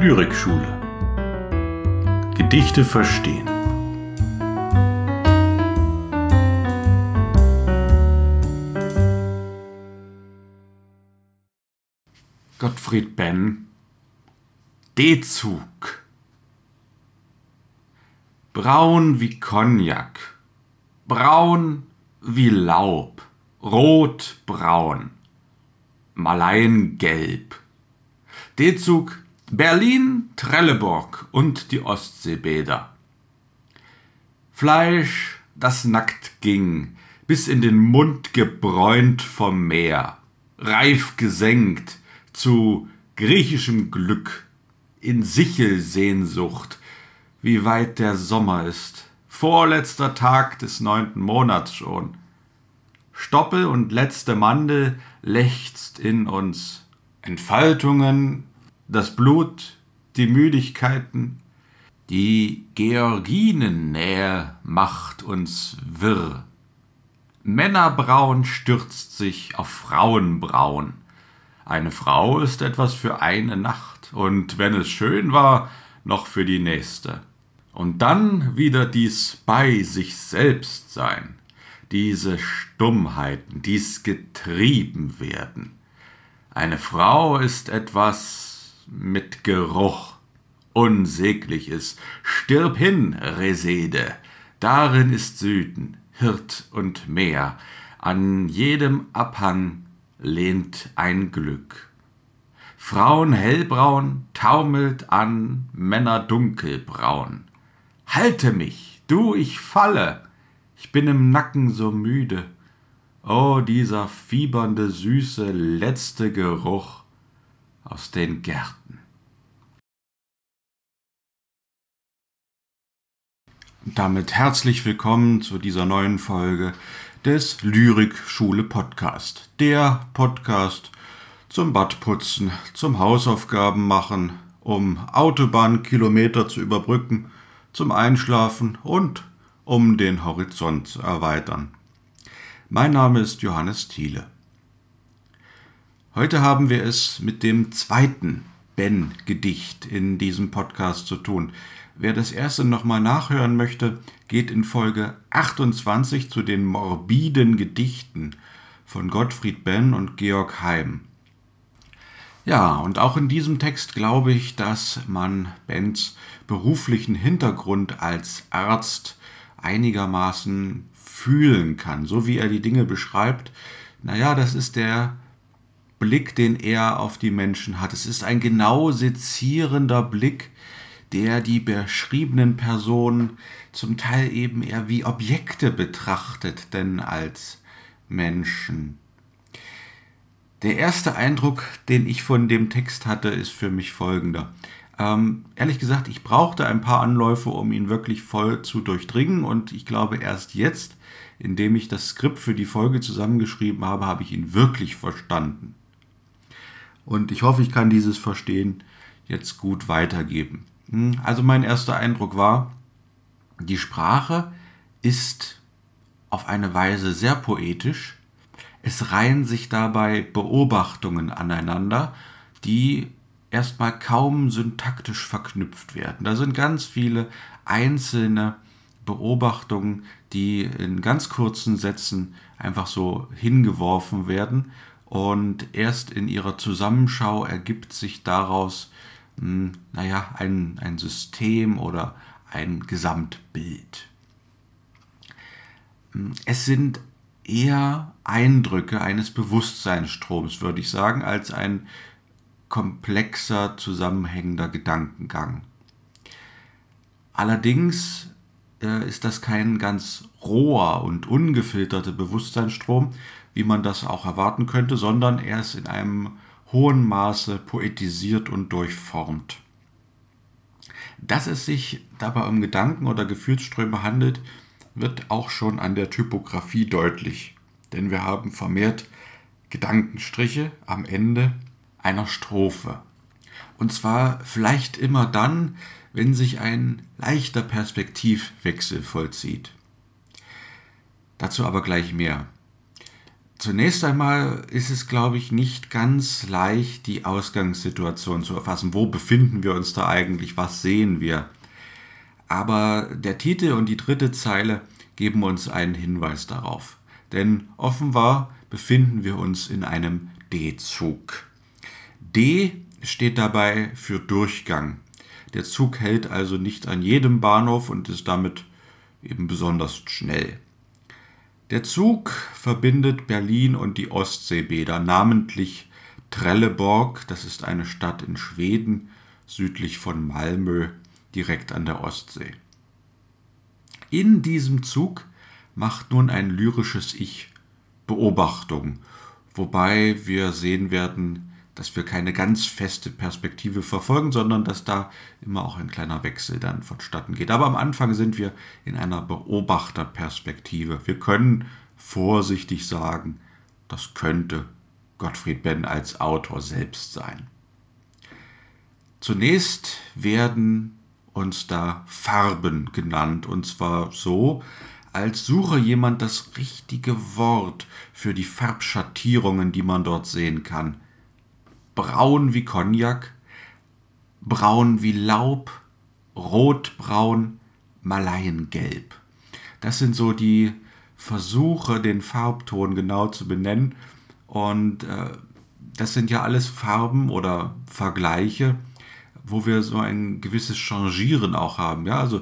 Lyrikschule. Gedichte verstehen. Gottfried Benn D-Zug Braun wie Cognac, braun wie Laub, rotbraun, Malaiengelb. D-Zug Berlin, Trelleborg und die Ostseebäder. Fleisch, das nackt ging, bis in den Mund gebräunt vom Meer, reif gesenkt zu griechischem Glück, in Sichelsehnsucht, wie weit der Sommer ist, vorletzter Tag des neunten Monats schon. Stoppel und letzte Mandel lechzt in uns. Entfaltungen das Blut, die Müdigkeiten, die Georginennähe macht uns wirr. Männerbraun stürzt sich auf Frauenbraun. Eine Frau ist etwas für eine Nacht, und wenn es schön war, noch für die nächste. Und dann wieder dies bei sich selbst sein, diese Stummheiten, dies getrieben werden. Eine Frau ist etwas, mit Geruch. Unsäglich ist. Stirb hin, Resede. Darin ist Süden, Hirt und Meer. An jedem Abhang lehnt ein Glück. Frauen hellbraun taumelt an, Männer dunkelbraun. Halte mich, du, ich falle, ich bin im Nacken so müde. Oh, dieser fiebernde, süße, letzte Geruch aus den Gärten. Damit herzlich willkommen zu dieser neuen Folge des Lyrikschule Podcast. Der Podcast zum Badputzen, zum Hausaufgaben machen, um Autobahnkilometer zu überbrücken, zum Einschlafen und um den Horizont zu erweitern. Mein Name ist Johannes Thiele. Heute haben wir es mit dem zweiten Ben-Gedicht in diesem Podcast zu tun. Wer das erste nochmal nachhören möchte, geht in Folge 28 zu den morbiden Gedichten von Gottfried Benn und Georg Heim. Ja, und auch in diesem Text glaube ich, dass man Benns beruflichen Hintergrund als Arzt einigermaßen fühlen kann, so wie er die Dinge beschreibt. Naja, das ist der Blick, den er auf die Menschen hat. Es ist ein genau sezierender Blick, der die beschriebenen Personen zum Teil eben eher wie Objekte betrachtet, denn als Menschen. Der erste Eindruck, den ich von dem Text hatte, ist für mich folgender. Ähm, ehrlich gesagt, ich brauchte ein paar Anläufe, um ihn wirklich voll zu durchdringen und ich glaube erst jetzt, indem ich das Skript für die Folge zusammengeschrieben habe, habe ich ihn wirklich verstanden. Und ich hoffe, ich kann dieses Verstehen jetzt gut weitergeben. Hm, also mein erster Eindruck war, die Sprache ist auf eine Weise sehr poetisch. Es reihen sich dabei Beobachtungen aneinander, die erstmal kaum syntaktisch verknüpft werden. Da sind ganz viele einzelne Beobachtungen, die in ganz kurzen Sätzen einfach so hingeworfen werden und erst in ihrer Zusammenschau ergibt sich daraus, mh, hm, naja, ein, ein System oder ein Gesamtbild. Hm, es sind eher Eindrücke eines Bewusstseinsstroms, würde ich sagen, als ein komplexer, zusammenhängender Gedankengang. Allerdings äh, ist das kein ganz roher und ungefilterter Bewusstseinsstrom, wie man das auch erwarten könnte, sondern er ist in einem hohen Maße poetisiert und durchformt. Dass es sich dabei um Gedanken oder Gefühlsströme handelt, wird auch schon an der Typografie deutlich, denn wir haben vermehrt Gedankenstriche am Ende einer Strophe. Und zwar vielleicht immer dann, wenn sich ein leichter Perspektivwechsel vollzieht. Dazu aber gleich mehr. Zunächst einmal ist es, glaube ich, nicht ganz leicht, die Ausgangssituation zu erfassen. Wo befinden wir uns da eigentlich? Was sehen wir? Aber der Titel und die dritte Zeile geben uns einen Hinweis darauf. Denn offenbar befinden wir uns in einem D-Zug. D steht dabei für Durchgang. Der Zug hält also nicht an jedem Bahnhof und ist damit eben besonders schnell. Der Zug verbindet Berlin und die Ostseebäder, namentlich Trelleborg, das ist eine Stadt in Schweden, südlich von Malmö, direkt an der Ostsee. In diesem Zug macht nun ein lyrisches Ich Beobachtung, wobei wir sehen werden, dass wir keine ganz feste Perspektive verfolgen, sondern dass da immer auch ein kleiner Wechsel dann vonstatten geht. Aber am Anfang sind wir in einer Beobachterperspektive. Wir können vorsichtig sagen, das könnte Gottfried Benn als Autor selbst sein. Zunächst werden uns da Farben genannt, und zwar so, als suche jemand das richtige Wort für die Farbschattierungen, die man dort sehen kann braun wie Cognac, braun wie Laub, rotbraun, Malaiengelb. Das sind so die Versuche, den Farbton genau zu benennen. Und äh, das sind ja alles Farben oder Vergleiche, wo wir so ein gewisses Changieren auch haben. Ja, also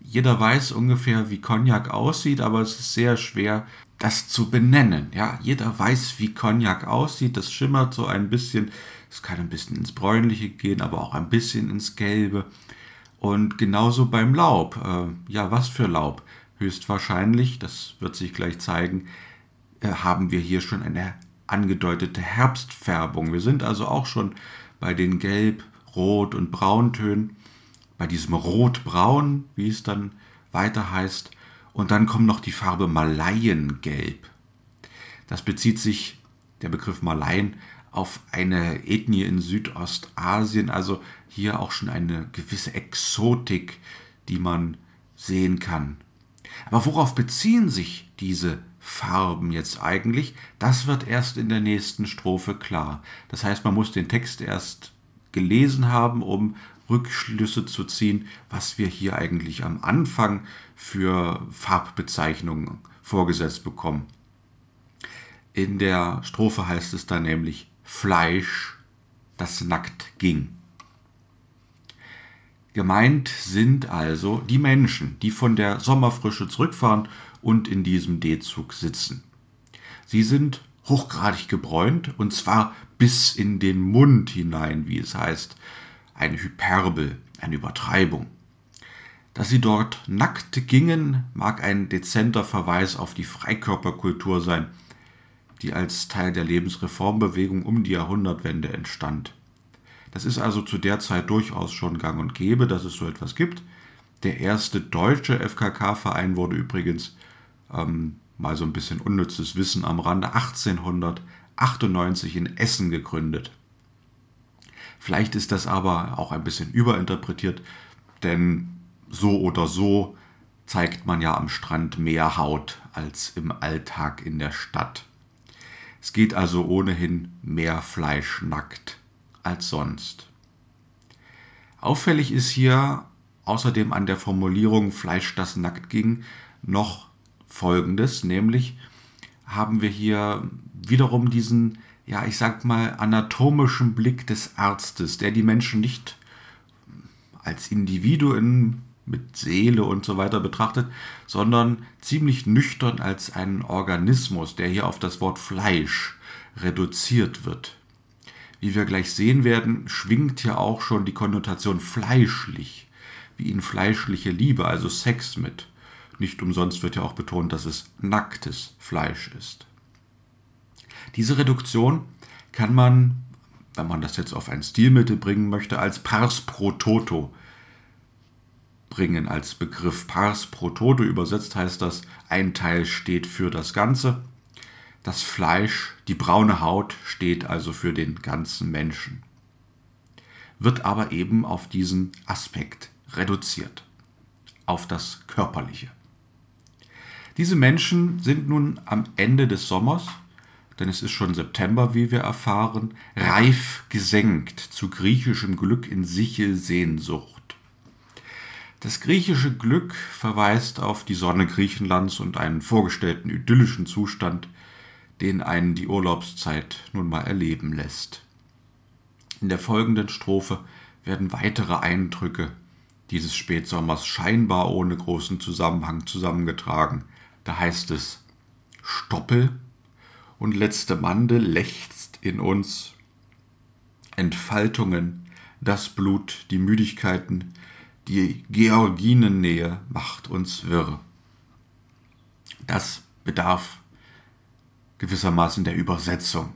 jeder weiß ungefähr, wie Cognac aussieht, aber es ist sehr schwer, das zu benennen. Ja, jeder weiß, wie Cognac aussieht. Das schimmert so ein bisschen. Es kann ein bisschen ins Bräunliche gehen, aber auch ein bisschen ins Gelbe. Und genauso beim Laub. Äh, ja, was für Laub? Höchstwahrscheinlich, das wird sich gleich zeigen, äh, haben wir hier schon eine angedeutete Herbstfärbung. Wir sind also auch schon bei den Gelb-, Rot- und Brauntönen bei diesem Rot-Braun, wie es dann weiter heißt. Und dann kommt noch die Farbe Malayengelb. Das bezieht sich, der Begriff Malayen, auf eine Ethnie in Südostasien, also hier auch schon eine gewisse Exotik, die man sehen kann. Aber worauf beziehen sich diese Farben jetzt eigentlich? Das wird erst in der nächsten Strophe klar. Das heißt, man muss den Text erst gelesen haben, um Rückschlüsse zu ziehen, was wir hier eigentlich am Anfang für Farbbezeichnungen vorgesetzt bekommen. In der Strophe heißt es dann nämlich Fleisch, das nackt ging. Gemeint sind also die Menschen, die von der Sommerfrische zurückfahren und in diesem D-Zug sitzen. Sie sind hochgradig gebräunt und zwar bis in den Mund hinein, wie es heißt eine Hyperbel, eine Übertreibung. Dass sie dort nackt gingen, mag ein dezenter Verweis auf die Freikörperkultur sein, die als Teil der Lebensreformbewegung um die Jahrhundertwende entstand. Das ist also zu der Zeit durchaus schon gang und gäbe, dass es so etwas gibt. Der erste deutsche FKK-Verein wurde übrigens, ähm, mal so ein bisschen unnützes Wissen am Rande, 1898 in Essen gegründet. Vielleicht ist das aber auch ein bisschen überinterpretiert, denn so oder so zeigt man ja am Strand mehr Haut als im Alltag in der Stadt. Es geht also ohnehin mehr Fleisch nackt als sonst. Auffällig ist hier außerdem an der Formulierung Fleisch, das nackt ging, noch Folgendes, nämlich haben wir hier wiederum diesen ja, ich sag mal, anatomischen Blick des Arztes, der die Menschen nicht als Individuen mit Seele und so weiter betrachtet, sondern ziemlich nüchtern als einen Organismus, der hier auf das Wort Fleisch reduziert wird. Wie wir gleich sehen werden, schwingt hier auch schon die Konnotation fleischlich, wie in fleischliche Liebe, also Sex mit. Nicht umsonst wird ja auch betont, dass es nacktes Fleisch ist. Diese Reduktion kann man, wenn man das jetzt auf ein Stilmittel bringen möchte, als Pars pro Toto bringen als Begriff. Pars pro Toto übersetzt heißt das, ein Teil steht für das Ganze. Das Fleisch, die braune Haut steht also für den ganzen Menschen. Wird aber eben auf diesen Aspekt reduziert, auf das Körperliche. Diese Menschen sind nun am Ende des Sommers denn es ist schon September, wie wir erfahren, reif gesenkt zu griechischem Glück in Sichel Sehnsucht. Das griechische Glück verweist auf die Sonne Griechenlands und einen vorgestellten idyllischen Zustand, den einen die Urlaubszeit nun mal erleben lässt. In der folgenden Strophe werden weitere Eindrücke dieses Spätsommers scheinbar ohne großen Zusammenhang zusammengetragen. Da heißt es Stoppel und letzte Mande lechzt in uns. Entfaltungen, das Blut, die Müdigkeiten, die Georginennähe macht uns wirr. Das bedarf gewissermaßen der Übersetzung.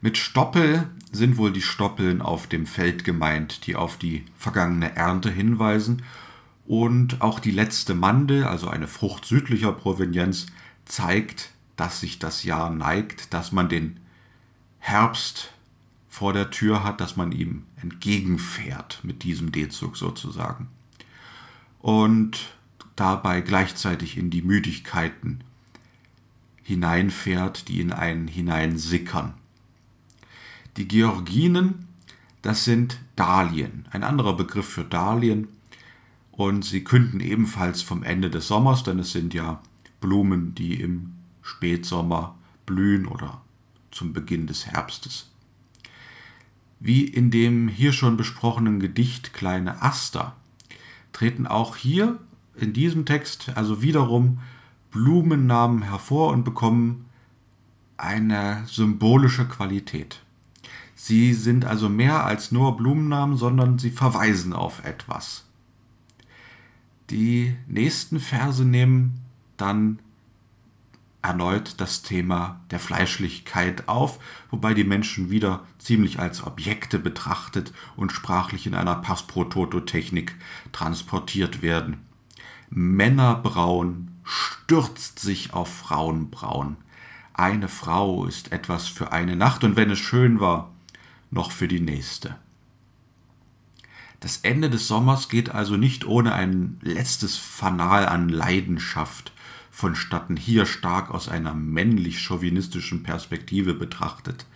Mit Stoppel sind wohl die Stoppeln auf dem Feld gemeint, die auf die vergangene Ernte hinweisen, und auch die letzte Mande, also eine Frucht südlicher Provenienz, zeigt, dass sich das Jahr neigt, dass man den Herbst vor der Tür hat, dass man ihm entgegenfährt mit diesem D-Zug sozusagen. Und dabei gleichzeitig in die Müdigkeiten hineinfährt, die in einen hineinsickern. Die Georginen, das sind Dahlien, ein anderer Begriff für Dahlien. Und sie künden ebenfalls vom Ende des Sommers, denn es sind ja Blumen, die im Spätsommer blühen oder zum Beginn des Herbstes. Wie in dem hier schon besprochenen Gedicht Kleine Aster treten auch hier in diesem Text also wiederum Blumennamen hervor und bekommen eine symbolische Qualität. Sie sind also mehr als nur Blumennamen, sondern sie verweisen auf etwas. Die nächsten Verse nehmen dann erneut das Thema der Fleischlichkeit auf, wobei die Menschen wieder ziemlich als Objekte betrachtet und sprachlich in einer Pass-pro-Toto-Technik transportiert werden. Männerbraun stürzt sich auf Frauenbraun. Eine Frau ist etwas für eine Nacht, und wenn es schön war, noch für die nächste. Das Ende des Sommers geht also nicht ohne ein letztes Fanal an Leidenschaft vonstatten, hier stark aus einer männlich-chauvinistischen Perspektive betrachtet.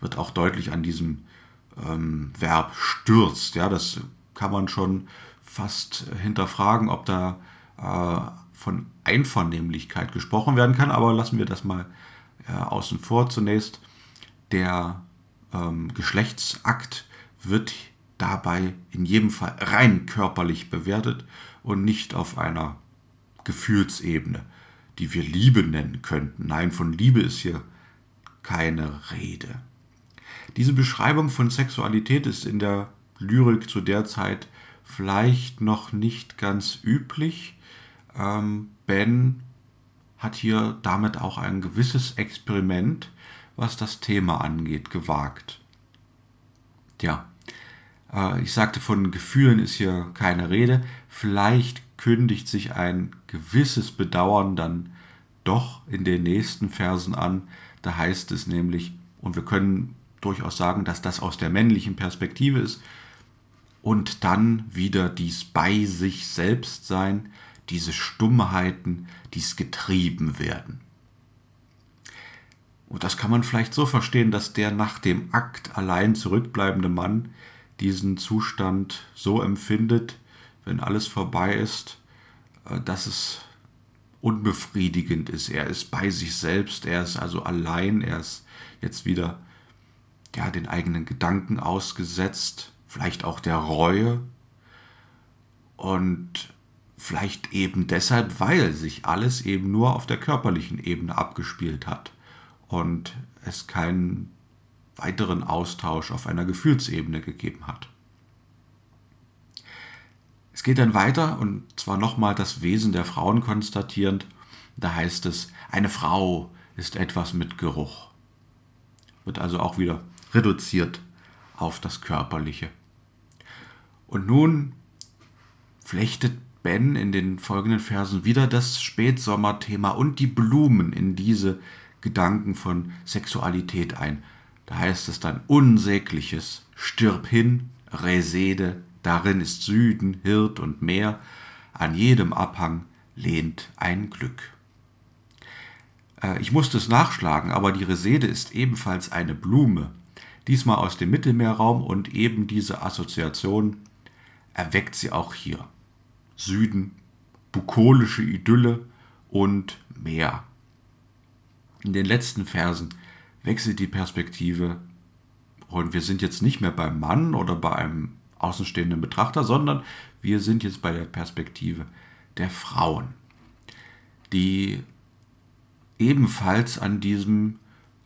Wird auch deutlich an diesem ähm, Verb stürzt. Ja, das kann man schon fast hinterfragen, ob da äh, von Einvernehmlichkeit gesprochen werden kann, aber lassen wir das mal äh, außen vor zunächst. Der ähm, Geschlechtsakt wird dabei in jedem Fall rein körperlich bewertet und nicht auf einer Gefühlsebene, die wir Liebe nennen könnten. Nein, von Liebe ist hier keine Rede. Diese Beschreibung von Sexualität ist in der Lyrik zu der Zeit vielleicht noch nicht ganz üblich. Ähm, ben hat hier damit auch ein gewisses Experiment was das Thema angeht, gewagt. Tja, äh, ich sagte, von Gefühlen ist hier keine Rede. Vielleicht kündigt sich ein gewisses Bedauern dann doch in den nächsten Versen an. Da heißt es nämlich, und wir können durchaus sagen, dass das aus der männlichen Perspektive ist, und dann wieder dies bei sich selbst sein, diese Stummheiten, dies getrieben werden. Und das kann man vielleicht so verstehen, dass der nach dem Akt allein zurückbleibende Mann diesen Zustand so empfindet, wenn alles vorbei ist, äh, dass es unbefriedigend ist. Er ist bei sich selbst, er ist also allein, er ist jetzt wieder ja, den eigenen Gedanken ausgesetzt, vielleicht auch der Reue und vielleicht eben deshalb, weil sich alles eben nur auf der körperlichen Ebene abgespielt hat und es keinen weiteren Austausch auf einer Gefühlsebene gegeben hat. Es geht dann weiter und zwar nochmal das Wesen der Frauen konstatierend. Da heißt es, eine Frau ist etwas mit Geruch. Wird also auch wieder reduziert auf das Körperliche. Und nun flechtet Ben in den folgenden Versen wieder das Spätsommerthema und die Blumen in diese Gedanken von Sexualität ein. Da heißt es dann Unsägliches, stirb hin, Resede, darin ist Süden, Hirt und Meer, an jedem Abhang lehnt ein Glück. Äh, ich musste es nachschlagen, aber die Resede ist ebenfalls eine Blume. Diesmal aus dem Mittelmeerraum und eben diese Assoziation erweckt sie auch hier. Süden, bukolische Idylle und Meer. In den letzten Versen wechselt die Perspektive und wir sind jetzt nicht mehr beim Mann oder bei einem außenstehenden Betrachter, sondern wir sind jetzt bei der Perspektive der Frauen, die ebenfalls an diesem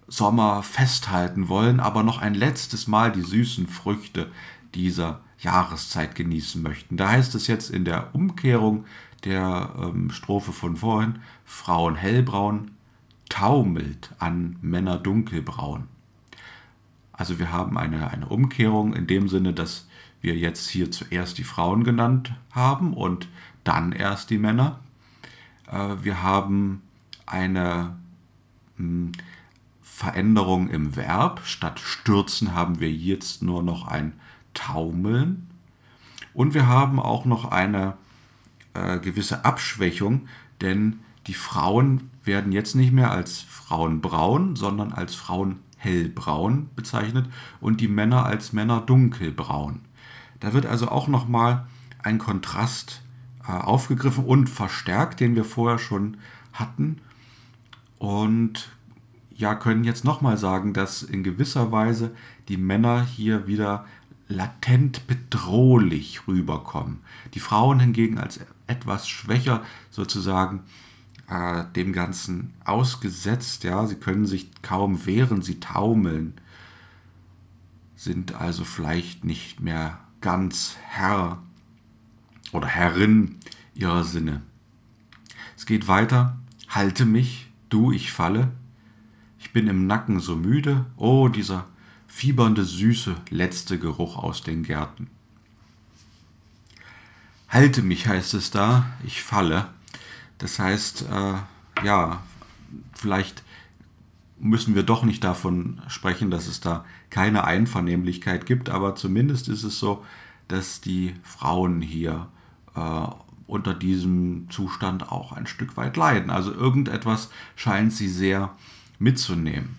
Sommer festhalten wollen, aber noch ein letztes Mal die süßen Früchte dieser Jahreszeit genießen möchten. Da heißt es jetzt in der Umkehrung der ähm, Strophe von vorhin, Frauen hellbraun taumelt an Männer dunkelbraun. Also wir haben eine, eine Umkehrung in dem Sinne, dass wir jetzt hier zuerst die Frauen genannt haben und dann erst die Männer. Äh, wir haben eine hm, Veränderung im Verb. Statt stürzen haben wir jetzt nur noch ein Taumeln. Und wir haben auch noch eine äh, gewisse Abschwächung, denn die Frauen werden jetzt nicht mehr als Frauen braun, sondern als Frauen hellbraun bezeichnet und die Männer als Männer dunkelbraun. Da wird also auch nochmal ein Kontrast äh, aufgegriffen und verstärkt, den wir vorher schon hatten. Und ja, können jetzt nochmal sagen, dass in gewisser Weise die Männer hier wieder latent bedrohlich rüberkommen. Die Frauen hingegen als etwas schwächer sozusagen äh, dem Ganzen ausgesetzt. Ja, sie können sich kaum wehren, sie taumeln, sind also vielleicht nicht mehr ganz Herr oder Herrin ihrer Sinne. Es geht weiter. Halte mich, du, ich falle. Ich bin im Nacken so müde. Oh, dieser fiebernde, süße, letzte Geruch aus den Gärten. Halte mich heißt es da, ich falle. Das heißt, äh, ja, vielleicht müssen wir doch nicht davon sprechen, dass es da keine Einvernehmlichkeit gibt, aber zumindest ist es so, dass die Frauen hier äh, unter diesem Zustand auch ein Stück weit leiden. Also irgendetwas scheint sie sehr mitzunehmen.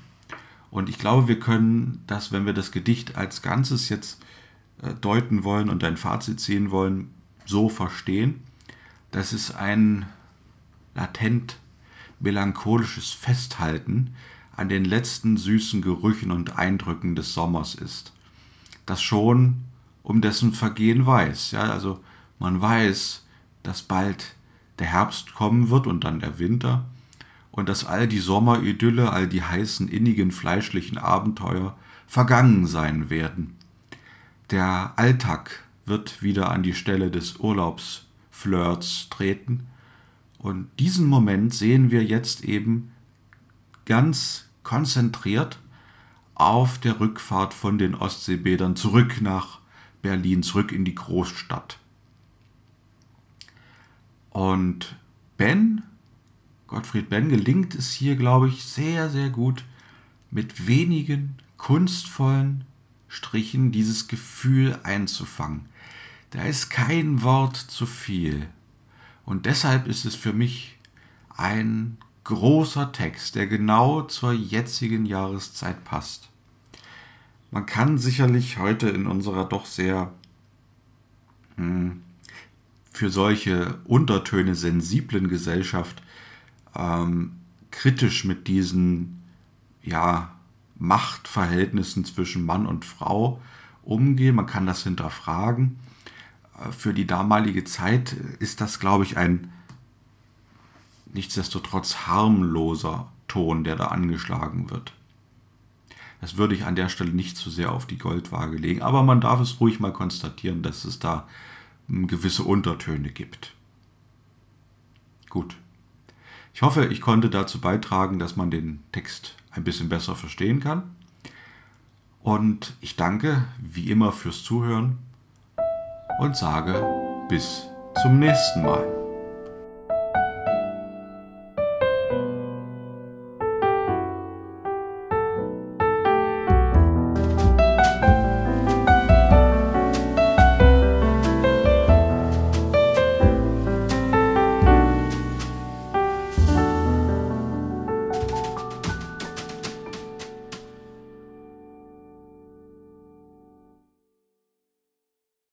Und ich glaube, wir können das, wenn wir das Gedicht als Ganzes jetzt äh, deuten wollen und ein Fazit ziehen wollen, so verstehen, dass es ein latent melancholisches Festhalten an den letzten süßen Gerüchen und Eindrücken des Sommers ist, das schon um dessen Vergehen weiß. Ja, also man weiß, dass bald der Herbst kommen wird und dann der Winter und dass all die Sommeridylle, all die heißen, innigen, fleischlichen Abenteuer vergangen sein werden. Der Alltag wird wieder an die Stelle des Urlaubsflirts treten und diesen Moment sehen wir jetzt eben ganz konzentriert auf der Rückfahrt von den Ostseebädern zurück nach Berlin, zurück in die Großstadt. Und Ben, Gottfried Ben, gelingt es hier, glaube ich, sehr, sehr gut, mit wenigen kunstvollen Strichen dieses Gefühl einzufangen. Da ist kein Wort zu viel. Und deshalb ist es für mich ein großer Text, der genau zur jetzigen Jahreszeit passt. Man kann sicherlich heute in unserer doch sehr hm, für solche Untertöne sensiblen Gesellschaft ähm, kritisch mit diesen ja, Machtverhältnissen zwischen Mann und Frau umgehen. Man kann das hinterfragen für die damalige Zeit ist das, glaube ich, ein nichtsdestotrotz harmloser Ton, der da angeschlagen wird. Das würde ich an der Stelle nicht zu sehr auf die Goldwaage legen, aber man darf es ruhig mal konstatieren, dass es da hm, gewisse Untertöne gibt. Gut. Ich hoffe, ich konnte dazu beitragen, dass man den Text ein bisschen besser verstehen kann. Und ich danke wie immer fürs Zuhören und sage bis zum nächsten Mal.